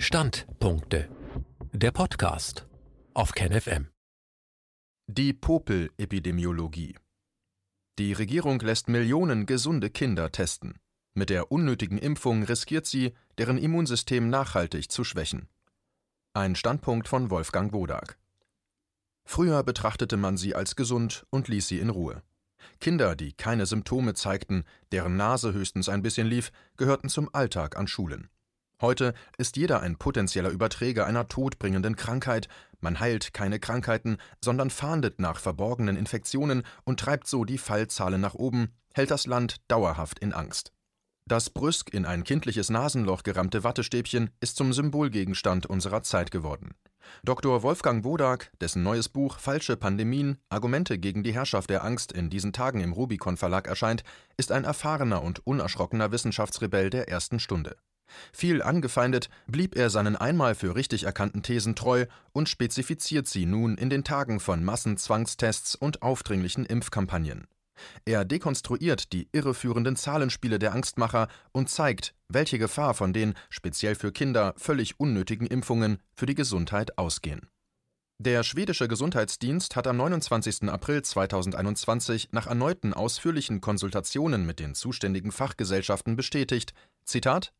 Standpunkte. Der Podcast auf KenFM. Die Popel-Epidemiologie. Die Regierung lässt Millionen gesunde Kinder testen. Mit der unnötigen Impfung riskiert sie, deren Immunsystem nachhaltig zu schwächen. Ein Standpunkt von Wolfgang Wodak. Früher betrachtete man sie als gesund und ließ sie in Ruhe. Kinder, die keine Symptome zeigten, deren Nase höchstens ein bisschen lief, gehörten zum Alltag an Schulen. Heute ist jeder ein potenzieller Überträger einer todbringenden Krankheit, man heilt keine Krankheiten, sondern fahndet nach verborgenen Infektionen und treibt so die Fallzahlen nach oben, hält das Land dauerhaft in Angst. Das brüsk in ein kindliches Nasenloch gerammte Wattestäbchen ist zum Symbolgegenstand unserer Zeit geworden. Dr. Wolfgang Wodak, dessen neues Buch Falsche Pandemien Argumente gegen die Herrschaft der Angst in diesen Tagen im Rubicon Verlag erscheint, ist ein erfahrener und unerschrockener Wissenschaftsrebell der ersten Stunde. Viel angefeindet, blieb er seinen einmal für richtig erkannten Thesen treu und spezifiziert sie nun in den Tagen von Massenzwangstests und aufdringlichen Impfkampagnen. Er dekonstruiert die irreführenden Zahlenspiele der Angstmacher und zeigt, welche Gefahr von den, speziell für Kinder, völlig unnötigen Impfungen für die Gesundheit ausgehen. Der schwedische Gesundheitsdienst hat am 29. April 2021 nach erneuten ausführlichen Konsultationen mit den zuständigen Fachgesellschaften bestätigt, Zitat,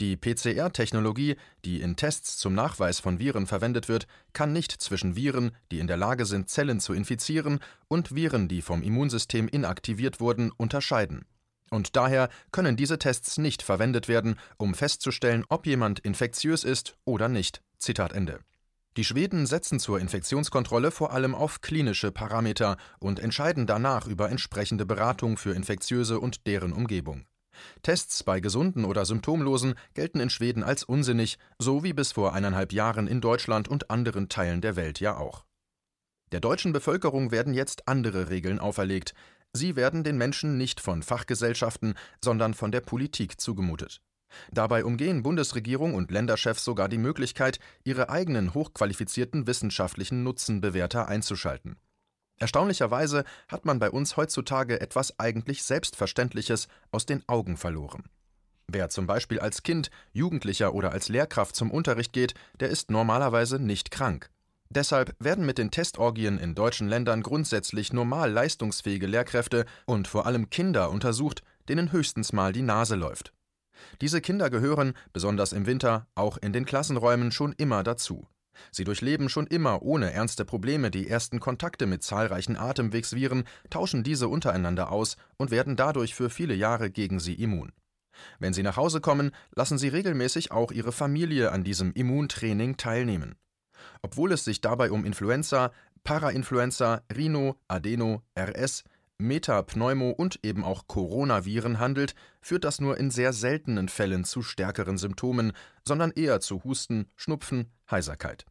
die PCR-Technologie, die in Tests zum Nachweis von Viren verwendet wird, kann nicht zwischen Viren, die in der Lage sind, Zellen zu infizieren, und Viren, die vom Immunsystem inaktiviert wurden, unterscheiden. Und daher können diese Tests nicht verwendet werden, um festzustellen, ob jemand infektiös ist oder nicht. Zitat Ende. Die Schweden setzen zur Infektionskontrolle vor allem auf klinische Parameter und entscheiden danach über entsprechende Beratung für Infektiöse und deren Umgebung. Tests bei Gesunden oder Symptomlosen gelten in Schweden als unsinnig, so wie bis vor eineinhalb Jahren in Deutschland und anderen Teilen der Welt ja auch. Der deutschen Bevölkerung werden jetzt andere Regeln auferlegt. Sie werden den Menschen nicht von Fachgesellschaften, sondern von der Politik zugemutet. Dabei umgehen Bundesregierung und Länderchefs sogar die Möglichkeit, ihre eigenen hochqualifizierten wissenschaftlichen Nutzenbewerter einzuschalten. Erstaunlicherweise hat man bei uns heutzutage etwas eigentlich Selbstverständliches aus den Augen verloren. Wer zum Beispiel als Kind, Jugendlicher oder als Lehrkraft zum Unterricht geht, der ist normalerweise nicht krank. Deshalb werden mit den Testorgien in deutschen Ländern grundsätzlich normal leistungsfähige Lehrkräfte und vor allem Kinder untersucht, denen höchstens mal die Nase läuft. Diese Kinder gehören, besonders im Winter, auch in den Klassenräumen schon immer dazu. Sie durchleben schon immer ohne ernste Probleme die ersten Kontakte mit zahlreichen Atemwegsviren, tauschen diese untereinander aus und werden dadurch für viele Jahre gegen sie immun. Wenn sie nach Hause kommen, lassen sie regelmäßig auch ihre Familie an diesem Immuntraining teilnehmen. Obwohl es sich dabei um Influenza, Parainfluenza, Rhino, Adeno, RS, Metapneumo und eben auch Coronaviren handelt, führt das nur in sehr seltenen Fällen zu stärkeren Symptomen, sondern eher zu Husten, Schnupfen, Heiserkeit.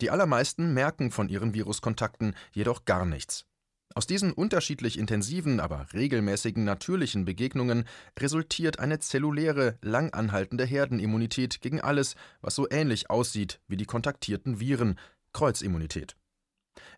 Die allermeisten merken von ihren Viruskontakten jedoch gar nichts. Aus diesen unterschiedlich intensiven, aber regelmäßigen natürlichen Begegnungen resultiert eine zelluläre, lang anhaltende Herdenimmunität gegen alles, was so ähnlich aussieht wie die kontaktierten Viren, Kreuzimmunität.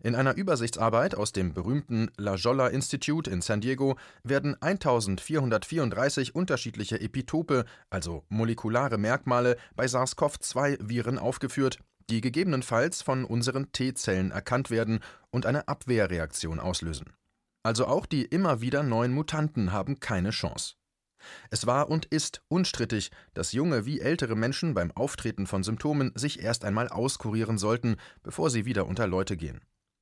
In einer Übersichtsarbeit aus dem berühmten La Jolla Institute in San Diego werden 1434 unterschiedliche Epitope, also molekulare Merkmale, bei SARS-CoV-2-Viren aufgeführt, die gegebenenfalls von unseren T-Zellen erkannt werden und eine Abwehrreaktion auslösen. Also auch die immer wieder neuen Mutanten haben keine Chance. Es war und ist unstrittig, dass junge wie ältere Menschen beim Auftreten von Symptomen sich erst einmal auskurieren sollten, bevor sie wieder unter Leute gehen.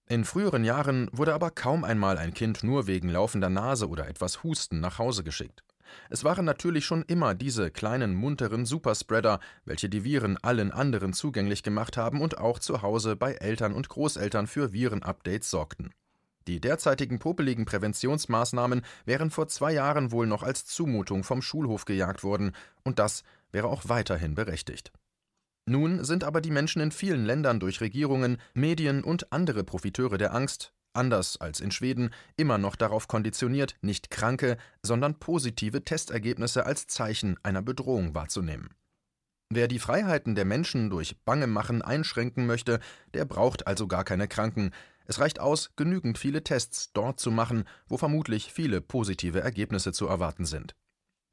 In früheren Jahren wurde aber kaum einmal ein Kind nur wegen laufender Nase oder etwas Husten nach Hause geschickt. Es waren natürlich schon immer diese kleinen munteren Superspreader, welche die Viren allen anderen zugänglich gemacht haben und auch zu Hause bei Eltern und Großeltern für Virenupdates sorgten. Die derzeitigen popeligen Präventionsmaßnahmen wären vor zwei Jahren wohl noch als Zumutung vom Schulhof gejagt worden, und das wäre auch weiterhin berechtigt. Nun sind aber die Menschen in vielen Ländern durch Regierungen, Medien und andere Profiteure der Angst, anders als in Schweden, immer noch darauf konditioniert, nicht kranke, sondern positive Testergebnisse als Zeichen einer Bedrohung wahrzunehmen. Wer die Freiheiten der Menschen durch Bangemachen einschränken möchte, der braucht also gar keine Kranken. Es reicht aus, genügend viele Tests dort zu machen, wo vermutlich viele positive Ergebnisse zu erwarten sind.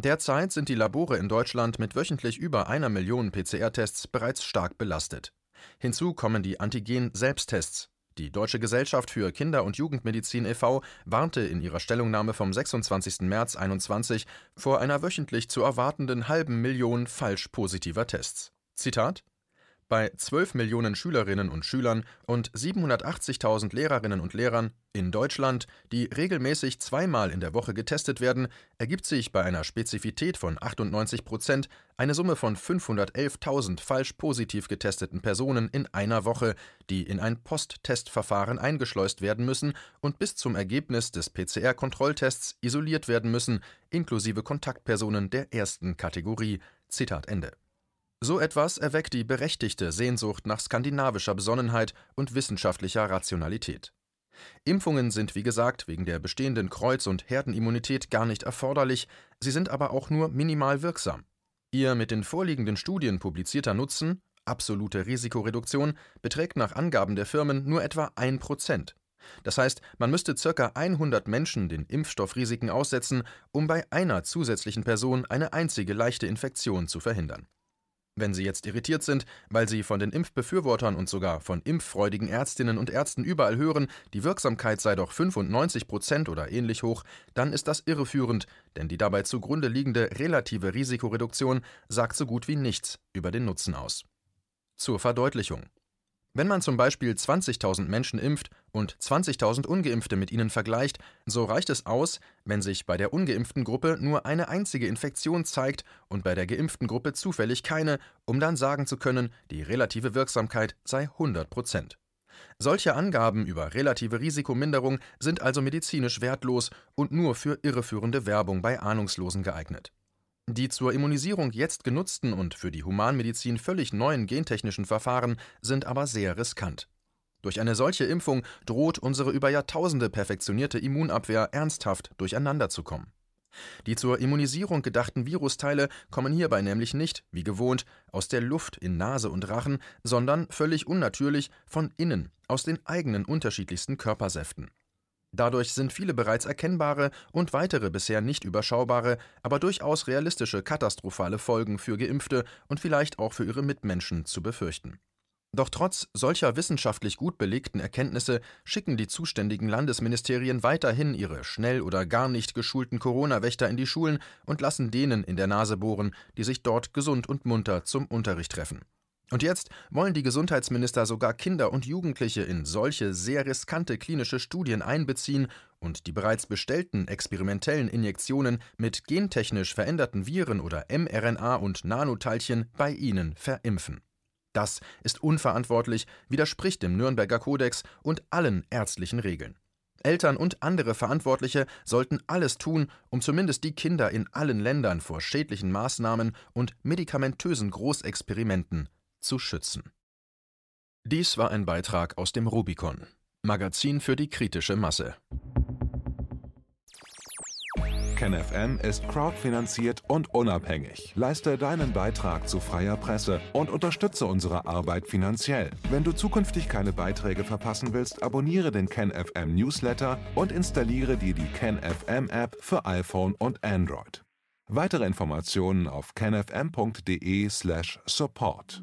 Derzeit sind die Labore in Deutschland mit wöchentlich über einer Million PCR-Tests bereits stark belastet. Hinzu kommen die Antigen-Selbsttests. Die Deutsche Gesellschaft für Kinder- und Jugendmedizin e.V. warnte in ihrer Stellungnahme vom 26. März 2021 vor einer wöchentlich zu erwartenden halben Million falsch positiver Tests. Zitat bei 12 Millionen Schülerinnen und Schülern und 780.000 Lehrerinnen und Lehrern in Deutschland, die regelmäßig zweimal in der Woche getestet werden, ergibt sich bei einer Spezifität von 98 Prozent eine Summe von 511.000 falsch positiv getesteten Personen in einer Woche, die in ein Posttestverfahren eingeschleust werden müssen und bis zum Ergebnis des PCR-Kontrolltests isoliert werden müssen, inklusive Kontaktpersonen der ersten Kategorie. Zitat Ende. So etwas erweckt die berechtigte Sehnsucht nach skandinavischer Besonnenheit und wissenschaftlicher Rationalität. Impfungen sind, wie gesagt, wegen der bestehenden Kreuz- und Herdenimmunität gar nicht erforderlich, sie sind aber auch nur minimal wirksam. Ihr mit den vorliegenden Studien publizierter Nutzen, absolute Risikoreduktion, beträgt nach Angaben der Firmen nur etwa 1 Prozent. Das heißt, man müsste ca. 100 Menschen den Impfstoffrisiken aussetzen, um bei einer zusätzlichen Person eine einzige leichte Infektion zu verhindern. Wenn Sie jetzt irritiert sind, weil Sie von den Impfbefürwortern und sogar von impffreudigen Ärztinnen und Ärzten überall hören, die Wirksamkeit sei doch 95 Prozent oder ähnlich hoch, dann ist das irreführend, denn die dabei zugrunde liegende relative Risikoreduktion sagt so gut wie nichts über den Nutzen aus. Zur Verdeutlichung. Wenn man zum Beispiel 20.000 Menschen impft und 20.000 ungeimpfte mit ihnen vergleicht, so reicht es aus, wenn sich bei der ungeimpften Gruppe nur eine einzige Infektion zeigt und bei der geimpften Gruppe zufällig keine, um dann sagen zu können, die relative Wirksamkeit sei 100 Prozent. Solche Angaben über relative Risikominderung sind also medizinisch wertlos und nur für irreführende Werbung bei Ahnungslosen geeignet. Die zur Immunisierung jetzt genutzten und für die Humanmedizin völlig neuen gentechnischen Verfahren sind aber sehr riskant. Durch eine solche Impfung droht unsere über Jahrtausende perfektionierte Immunabwehr ernsthaft durcheinander zu kommen. Die zur Immunisierung gedachten Virusteile kommen hierbei nämlich nicht, wie gewohnt, aus der Luft in Nase und Rachen, sondern völlig unnatürlich von innen, aus den eigenen unterschiedlichsten Körpersäften. Dadurch sind viele bereits erkennbare und weitere bisher nicht überschaubare, aber durchaus realistische katastrophale Folgen für Geimpfte und vielleicht auch für ihre Mitmenschen zu befürchten. Doch trotz solcher wissenschaftlich gut belegten Erkenntnisse schicken die zuständigen Landesministerien weiterhin ihre schnell oder gar nicht geschulten Corona-Wächter in die Schulen und lassen denen in der Nase bohren, die sich dort gesund und munter zum Unterricht treffen. Und jetzt wollen die Gesundheitsminister sogar Kinder und Jugendliche in solche sehr riskante klinische Studien einbeziehen und die bereits bestellten experimentellen Injektionen mit gentechnisch veränderten Viren oder mRNA und Nanoteilchen bei ihnen verimpfen. Das ist unverantwortlich, widerspricht dem Nürnberger Kodex und allen ärztlichen Regeln. Eltern und andere Verantwortliche sollten alles tun, um zumindest die Kinder in allen Ländern vor schädlichen Maßnahmen und medikamentösen Großexperimenten zu schützen. Dies war ein Beitrag aus dem Rubicon, Magazin für die kritische Masse. KenFM ist crowdfinanziert und unabhängig. Leiste deinen Beitrag zu freier Presse und unterstütze unsere Arbeit finanziell. Wenn du zukünftig keine Beiträge verpassen willst, abonniere den KenFM Newsletter und installiere dir die KenFM App für iPhone und Android. Weitere Informationen auf kenfm.de/support.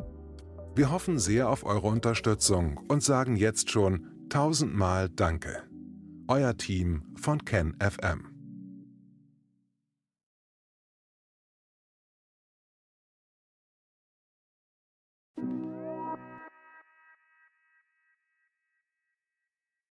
Wir hoffen sehr auf eure Unterstützung und sagen jetzt schon tausendmal Danke. Euer Team von Ken FM.